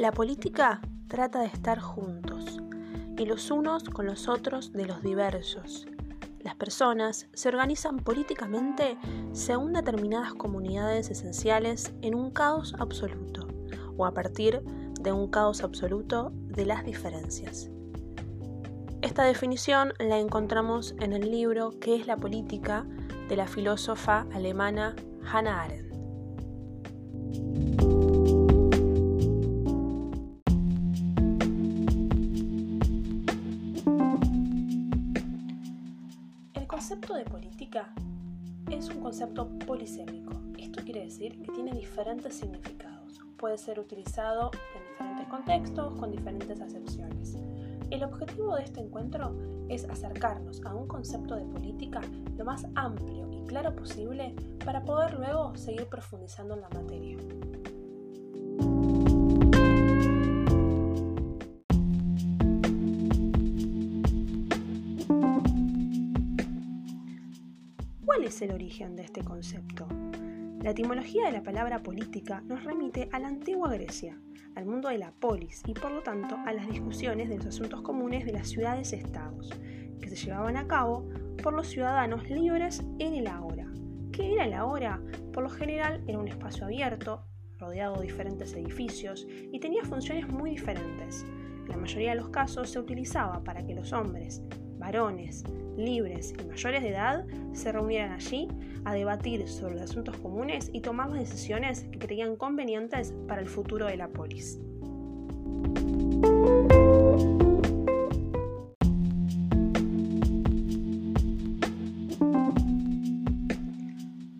La política trata de estar juntos y los unos con los otros de los diversos. Las personas se organizan políticamente según determinadas comunidades esenciales en un caos absoluto o a partir de un caos absoluto de las diferencias. Esta definición la encontramos en el libro ¿Qué es la política? de la filósofa alemana Hannah Arendt. Concepto de política es un concepto polisémico. Esto quiere decir que tiene diferentes significados. Puede ser utilizado en diferentes contextos, con diferentes acepciones. El objetivo de este encuentro es acercarnos a un concepto de política lo más amplio y claro posible para poder luego seguir profundizando en la materia. El origen de este concepto? La etimología de la palabra política nos remite a la antigua Grecia, al mundo de la polis y por lo tanto a las discusiones de los asuntos comunes de las ciudades-estados, que se llevaban a cabo por los ciudadanos libres en el ahora. ¿Qué era el ahora? Por lo general era un espacio abierto, rodeado de diferentes edificios y tenía funciones muy diferentes. En la mayoría de los casos se utilizaba para que los hombres, varones, libres y mayores de edad se reunieran allí a debatir sobre los asuntos comunes y tomar las decisiones que creían convenientes para el futuro de la polis.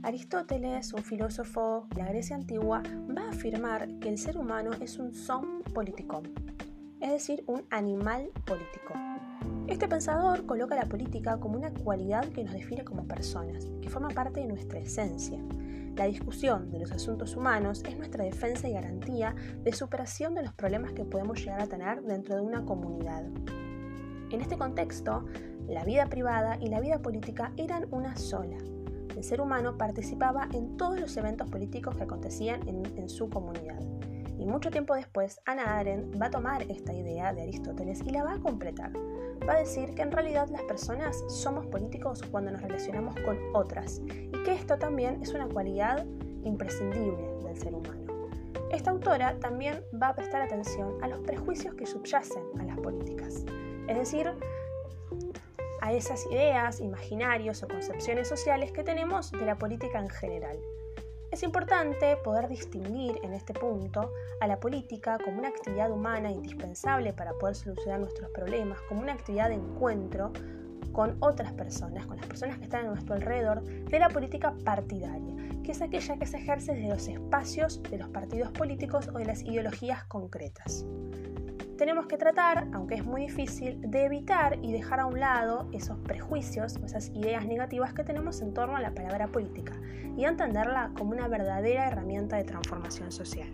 Aristóteles, un filósofo de la Grecia antigua, va a afirmar que el ser humano es un son politikon, es decir, un animal político. Este pensador coloca la política como una cualidad que nos define como personas, que forma parte de nuestra esencia. La discusión de los asuntos humanos es nuestra defensa y garantía de superación de los problemas que podemos llegar a tener dentro de una comunidad. En este contexto, la vida privada y la vida política eran una sola. El ser humano participaba en todos los eventos políticos que acontecían en, su comunidad. Y mucho tiempo después, Ana Arendt va a tomar esta idea de Aristóteles y la va a completar va a decir que en realidad las personas somos políticos cuando nos relacionamos con otras y que esto también es una cualidad imprescindible del ser humano. Esta autora también va a prestar atención a los prejuicios que subyacen a las políticas, es decir, a esas ideas, imaginarios o concepciones sociales que tenemos de la política en general. Es importante poder distinguir en este punto a la política como una actividad humana indispensable para poder solucionar nuestros problemas, como una actividad de encuentro con otras personas, con las personas que están a nuestro alrededor, de la política partidaria, que es aquella que se ejerce desde los espacios de los partidos políticos o de las ideologías concretas tenemos que tratar, aunque es muy difícil, de evitar y dejar a un lado esos prejuicios, esas ideas negativas que tenemos en torno a la palabra política y entenderla como una verdadera herramienta de transformación social.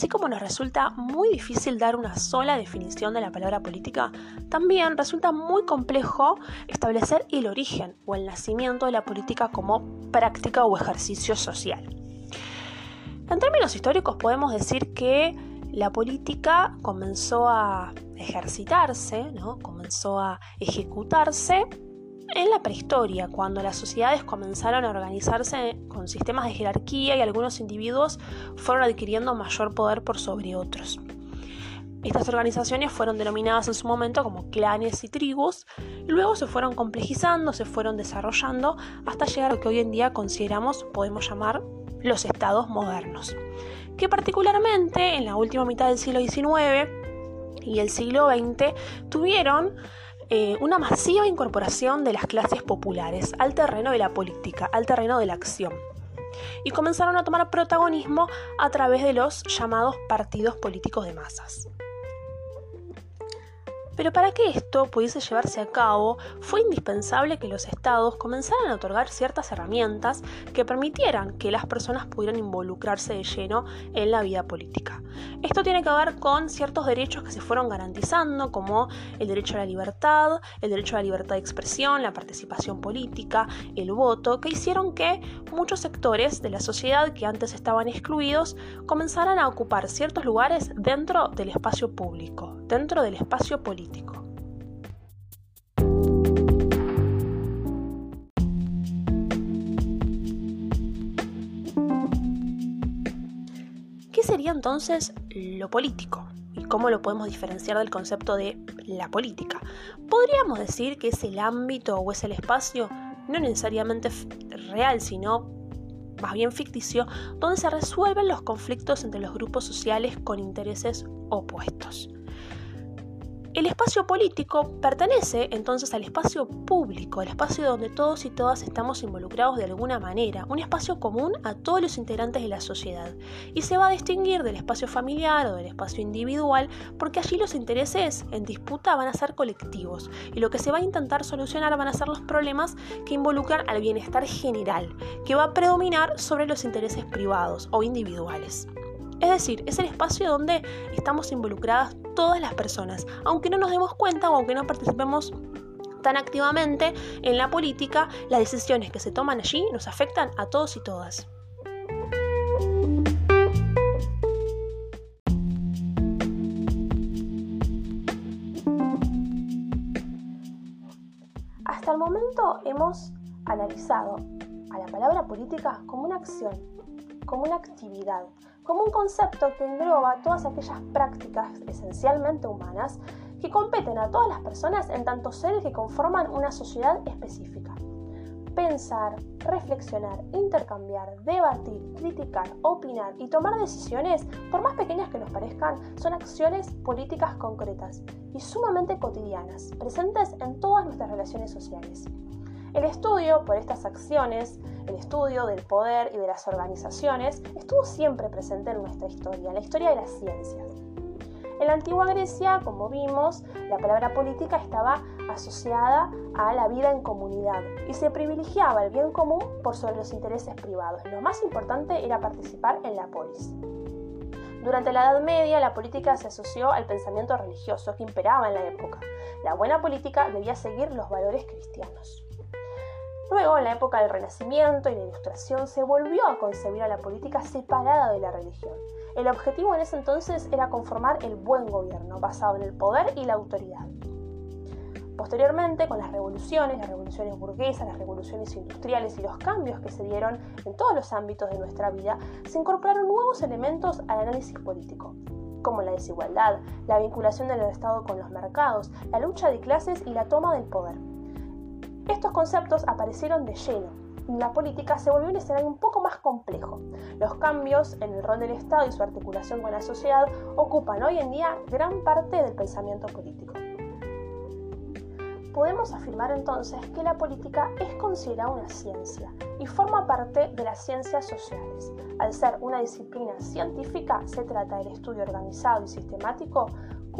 Así como nos resulta muy difícil dar una sola definición de la palabra política, también resulta muy complejo establecer el origen o el nacimiento de la política como práctica o ejercicio social. En términos históricos podemos decir que la política comenzó a ejercitarse, ¿no? comenzó a ejecutarse en la prehistoria, cuando las sociedades comenzaron a organizarse con sistemas de jerarquía y algunos individuos fueron adquiriendo mayor poder por sobre otros. Estas organizaciones fueron denominadas en su momento como clanes y tribus, luego se fueron complejizando, se fueron desarrollando hasta llegar a lo que hoy en día consideramos, podemos llamar, los estados modernos, que particularmente en la última mitad del siglo XIX y el siglo XX tuvieron eh, una masiva incorporación de las clases populares al terreno de la política, al terreno de la acción. Y comenzaron a tomar protagonismo a través de los llamados partidos políticos de masas. Pero para que esto pudiese llevarse a cabo, fue indispensable que los estados comenzaran a otorgar ciertas herramientas que permitieran que las personas pudieran involucrarse de lleno en la vida política. Esto tiene que ver con ciertos derechos que se fueron garantizando, como el derecho a la libertad, el derecho a la libertad de expresión, la participación política, el voto, que hicieron que muchos sectores de la sociedad que antes estaban excluidos comenzaran a ocupar ciertos lugares dentro del espacio público, dentro del espacio político. ¿Qué sería entonces lo político? ¿Y cómo lo podemos diferenciar del concepto de la política? Podríamos decir que es el ámbito o es el espacio no necesariamente real, sino más bien ficticio, donde se resuelven los conflictos entre los grupos sociales con intereses opuestos. El espacio político pertenece entonces al espacio público, el espacio donde todos y todas estamos involucrados de alguna manera, un espacio común a todos los integrantes de la sociedad, y se va a distinguir del espacio familiar o del espacio individual porque allí los intereses en disputa van a ser colectivos y lo que se va a intentar solucionar van a ser los problemas que involucran al bienestar general, que va a predominar sobre los intereses privados o individuales. Es decir, es el espacio donde estamos involucradas todas las personas, aunque no nos demos cuenta o aunque no participemos tan activamente en la política, las decisiones que se toman allí nos afectan a todos y todas. Hasta el momento hemos analizado a la palabra política como una acción, como una actividad, como un concepto que engloba todas aquellas prácticas esencialmente humanas que competen a todas las personas en tanto seres que conforman una sociedad específica. Pensar, reflexionar, intercambiar, debatir, criticar, opinar y tomar decisiones, por más pequeñas que nos parezcan, son acciones políticas concretas y sumamente cotidianas, presentes en todas nuestras relaciones sociales. El estudio por estas acciones, el estudio del poder y de las organizaciones, estuvo siempre presente en nuestra historia, en la historia de las ciencias. En la antigua Grecia, como vimos, la palabra política estaba asociada a la vida en comunidad y se privilegiaba el bien común por sobre los intereses privados. Lo más importante era participar en la polis. Durante la Edad Media, la política se asoció al pensamiento religioso que imperaba en la época. La buena política debía seguir los valores cristianos. Luego, en la época del Renacimiento y la Ilustración, se volvió a concebir a la política separada de la religión. El objetivo en ese entonces era conformar el buen gobierno, basado en el poder y la autoridad. Posteriormente, con las revoluciones, las revoluciones burguesas, las revoluciones industriales y los cambios que se dieron en todos los ámbitos de nuestra vida, se incorporaron nuevos elementos al análisis político, como la desigualdad, la vinculación del Estado con los mercados, la lucha de clases y la toma del poder. Estos conceptos aparecieron de lleno la política se volvió un escenario un poco más complejo. Los cambios en el rol del Estado y su articulación con la sociedad ocupan hoy en día gran parte del pensamiento político. Podemos afirmar entonces que la política es considerada una ciencia y forma parte de las ciencias sociales. Al ser una disciplina científica, se trata del estudio organizado y sistemático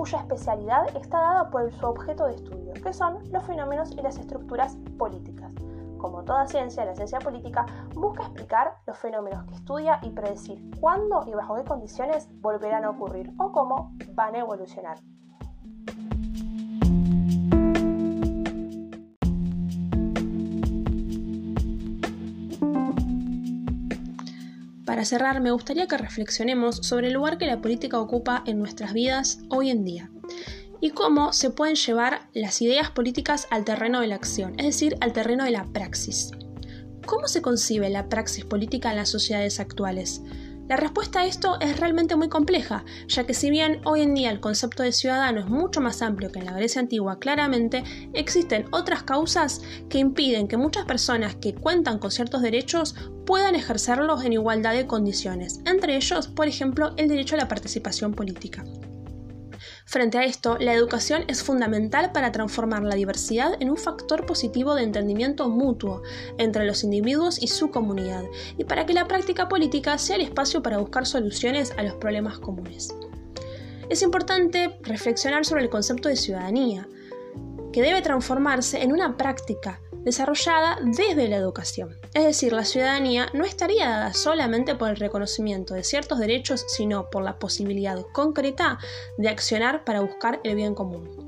cuya especialidad está dada por su objeto de estudio, que son los fenómenos y las estructuras políticas. Como toda ciencia, la ciencia política busca explicar los fenómenos que estudia y predecir cuándo y bajo qué condiciones volverán a ocurrir o cómo van a evolucionar. Para cerrar, me gustaría que reflexionemos sobre el lugar que la política ocupa en nuestras vidas hoy en día y cómo se pueden llevar las ideas políticas al terreno de la acción, es decir, al terreno de la praxis. ¿Cómo se concibe la praxis política en las sociedades actuales? La respuesta a esto es realmente muy compleja, ya que si bien hoy en día el concepto de ciudadano es mucho más amplio que en la Grecia antigua, claramente existen otras causas que impiden que muchas personas que cuentan con ciertos derechos puedan ejercerlos en igualdad de condiciones, entre ellos, por ejemplo, el derecho a la participación política. Frente a esto, la educación es fundamental para transformar la diversidad en un factor positivo de entendimiento mutuo entre los individuos y su comunidad, y para que la práctica política sea el espacio para buscar soluciones a los problemas comunes. es importante reflexionar sobre el concepto de ciudadanía, que debe transformarse en una práctica desarrollada desde la educación. Es decir, la ciudadanía no estaría dada solamente por el reconocimiento de ciertos derechos, sino por la posibilidad concreta de accionar para buscar el bien común.